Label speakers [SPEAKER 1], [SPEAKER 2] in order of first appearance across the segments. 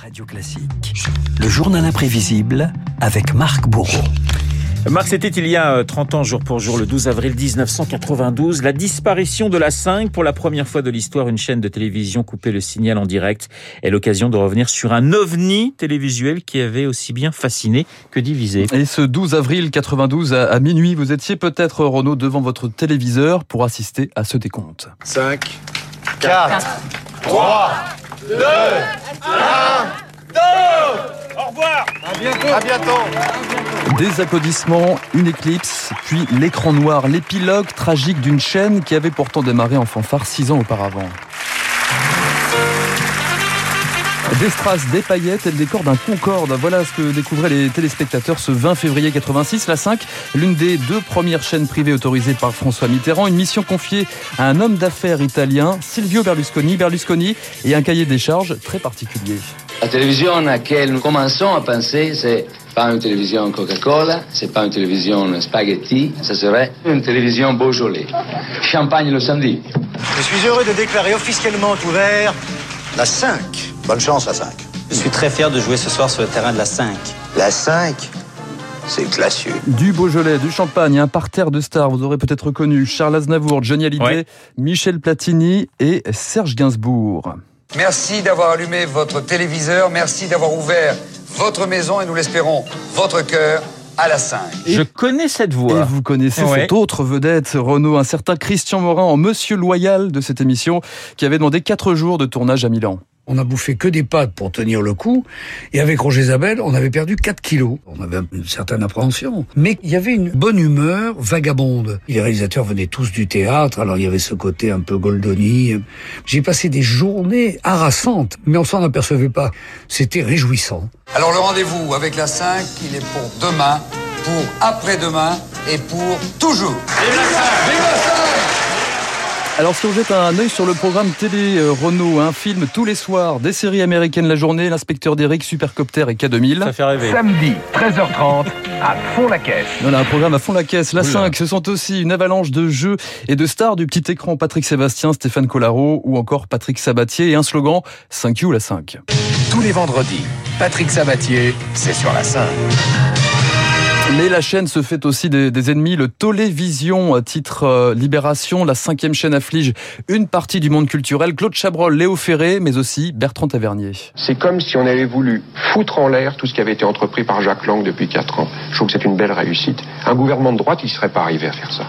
[SPEAKER 1] Radio Classique. Le journal imprévisible avec Marc Bourreau.
[SPEAKER 2] Marc, c'était il y a 30 ans, jour pour jour, le 12 avril 1992, la disparition de la 5. Pour la première fois de l'histoire, une chaîne de télévision coupait le signal en direct est l'occasion de revenir sur un ovni télévisuel qui avait aussi bien fasciné que divisé.
[SPEAKER 3] Et ce 12 avril 92 à, minuit, vous étiez peut-être, Renaud, devant votre téléviseur pour assister à ce décompte.
[SPEAKER 4] 5, 4, 3, 2, 1, 2
[SPEAKER 2] Au revoir
[SPEAKER 4] À bientôt. À bientôt.
[SPEAKER 3] Des applaudissements, une éclipse, puis l'écran noir, l'épilogue tragique d'une chaîne qui avait pourtant démarré en fanfare six ans auparavant. Des strass, des paillettes et le décor d'un Concorde. Voilà ce que découvraient les téléspectateurs ce 20 février 86. La 5, l'une des deux premières chaînes privées autorisées par François Mitterrand. Une mission confiée à un homme d'affaires italien, Silvio Berlusconi. Berlusconi et un cahier des charges très particulier.
[SPEAKER 5] La télévision à laquelle nous commençons à penser, c'est pas une télévision Coca-Cola, c'est pas une télévision spaghetti, ça serait une télévision Beaujolais. Champagne le samedi.
[SPEAKER 6] Je suis heureux de déclarer officiellement ouvert la 5. Bonne chance, la 5.
[SPEAKER 7] Je suis très fier de jouer ce soir sur le terrain de la 5.
[SPEAKER 6] La 5 c'est classieux.
[SPEAKER 3] Du Beaujolais, du Champagne, un parterre de stars. Vous aurez peut-être reconnu Charles Aznavour, Johnny Hallyday,
[SPEAKER 2] Ouais.
[SPEAKER 3] Michel Platini et Serge Gainsbourg.
[SPEAKER 8] Merci d'avoir allumé votre téléviseur, merci d'avoir ouvert votre maison et nous l'espérons, votre cœur à la 5.
[SPEAKER 2] Je connais cette
[SPEAKER 3] Et
[SPEAKER 2] voix.
[SPEAKER 3] vous connaissez
[SPEAKER 2] Ouais.
[SPEAKER 3] cette autre vedette, Renaud, un certain Christian Morin en Monsieur Loyal de cette émission, qui avait demandé 4 jours de tournage à Milan.
[SPEAKER 9] On a bouffé que des pâtes pour tenir le coup. Et avec Roger Zabel, on avait perdu 4 kilos. On avait une certaine appréhension. Mais il y avait une bonne humeur vagabonde. Les réalisateurs venaient tous du théâtre, alors il y avait ce côté un peu Goldoni. J'ai passé des journées harassantes, mais on s'en apercevait pas. C'était réjouissant.
[SPEAKER 8] Alors le rendez-vous avec la 5, il est pour demain, pour après-demain et pour toujours. Vive la 5 Vive la 5
[SPEAKER 3] Alors si on jette un œil sur le programme télé euh, Renault, un film tous les soirs, des séries américaines la journée, l'inspecteur d'Eric, Supercopter et K2000.
[SPEAKER 2] Ça fait rêver.
[SPEAKER 10] Samedi, 13h30, à fond la caisse.
[SPEAKER 3] On a un programme à fond la caisse. La
[SPEAKER 2] Oula.
[SPEAKER 3] 5, ce sont aussi une avalanche de jeux et de stars du petit écran. Patrick Sébastien, Stéphane Collaro ou encore Patrick Sabatier et un slogan 5U la 5.
[SPEAKER 10] Tous les vendredis, Patrick Sabatier, c'est sur la 5.
[SPEAKER 3] Mais la chaîne se fait aussi des, ennemis. Le Tolévision, euh, titre euh, Libération, la cinquième chaîne afflige une partie du monde culturel. Claude Chabrol, Léo Ferré, mais aussi Bertrand Tavernier.
[SPEAKER 11] C'est comme si on avait voulu foutre en l'air tout ce qui avait été entrepris par Jacques Lang depuis 4 ans. Je trouve que c'est une belle réussite. Un gouvernement de droite, il ne serait pas arrivé à faire ça.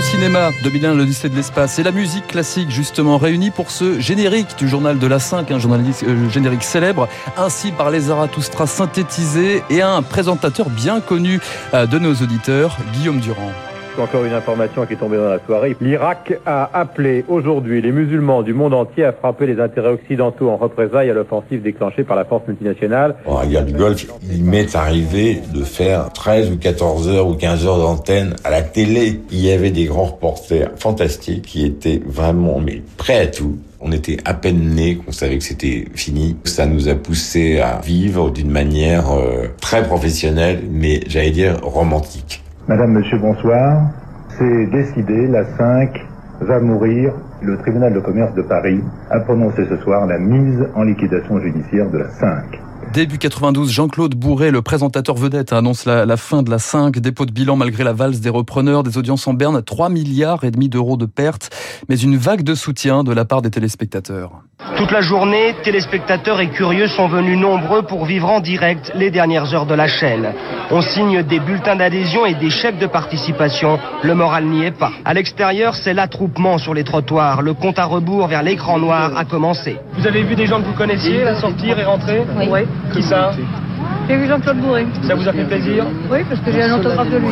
[SPEAKER 3] Le cinéma, 2001, l'Odyssée de l'espace et la musique classique justement réunis pour ce générique du journal de la 5, un euh, générique célèbre, ainsi par les Zarathustra synthétisés et un présentateur bien connu euh, de nos auditeurs, Guillaume Durand.
[SPEAKER 12] Encore une information qui est tombée dans la soirée. L'Irak a appelé aujourd'hui les musulmans du monde entier à frapper les intérêts occidentaux en représailles à l'offensive déclenchée par la force multinationale.
[SPEAKER 13] En guerre du Golfe, il m'est arrivé de faire 13 ou 14 heures ou 15 heures d'antenne à la télé. Il y avait des grands reporters fantastiques qui étaient vraiment mais prêts à tout. On était à peine nés, qu'on savait que c'était fini. Ça nous a poussé à vivre d'une manière euh, très professionnelle, mais j'allais dire romantique.
[SPEAKER 12] Madame, monsieur, bonsoir. C'est décidé, la 5 va mourir. Le tribunal de commerce de Paris a prononcé ce soir la mise en liquidation judiciaire de la 5.
[SPEAKER 3] Début 92, Jean-Claude Bourret, le présentateur vedette, annonce la, fin de la 5, dépôt de bilan malgré la valse des repreneurs, des audiences en berne, 3 milliards et demi d'euros de pertes, mais une vague de soutien de la part des téléspectateurs.
[SPEAKER 14] Toute la journée, téléspectateurs et curieux sont venus nombreux pour vivre en direct les dernières heures de la chaîne. On signe des bulletins d'adhésion et des chèques de participation. Le moral n'y est pas. À l'extérieur, c'est l'attroupement sur les trottoirs. Le compte à rebours vers l'écran noir a commencé.
[SPEAKER 15] Vous avez vu des gens que vous connaissiez là, sortir et rentrer?
[SPEAKER 16] Oui.
[SPEAKER 15] Qui ça?
[SPEAKER 16] J'ai vu Jean-Claude Bourré.
[SPEAKER 15] Ça vous a fait plaisir
[SPEAKER 16] Oui, parce que j'ai un autographe de lui.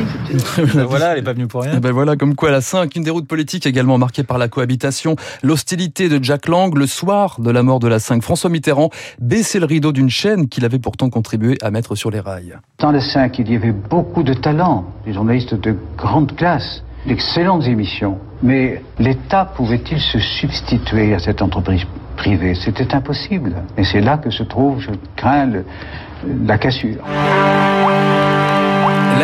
[SPEAKER 2] Ben voilà, elle est pas venue pour rien.
[SPEAKER 3] Eh ben voilà, comme quoi la 5, une des routes politiques également marquée par la cohabitation, l'hostilité de Jack Lang, le soir de la mort de la 5, François Mitterrand baissait le rideau d'une chaîne qu'il avait pourtant contribué à mettre sur les rails.
[SPEAKER 17] Dans le 5, il y avait beaucoup de talents, des journalistes de grande classe, d'excellentes émissions. Mais l'État pouvait-il se substituer à cette entreprise privée? C'était impossible. Et c'est là que se trouve, je crains, le- la cassure.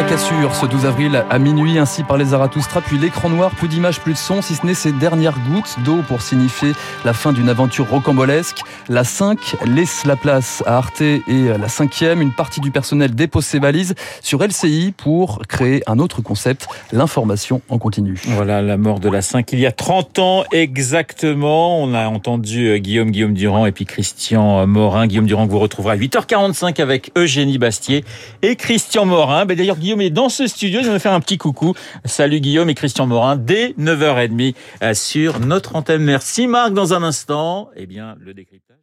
[SPEAKER 3] Cassure ce 12 avril à minuit ainsi par les Zarathustra, puis l'écran noir, plus d'images, plus de son, si ce n'est ces dernières gouttes d'eau pour signifier la fin d'une aventure rocambolesque. La 5 laisse la place à Arte et la cinquième. Une partie du personnel dépose ses valises sur LCI pour créer un autre concept, l'information en continu.
[SPEAKER 2] Voilà la mort de la 5 il y a 30 ans exactement. On a entendu euh, Guillaume Guillaume Durand et puis Christian Morin. Guillaume Durand que vous retrouverez à 8h45 avec Eugénie Bastier et Christian Morin. Ben D'ailleurs Guillaume dans ce studio, je vais me faire un petit coucou. Salut Guillaume et Christian Morin dès 9h30 euh, sur notre antenne. Merci Marc dans un instant. Eh bien le décryptage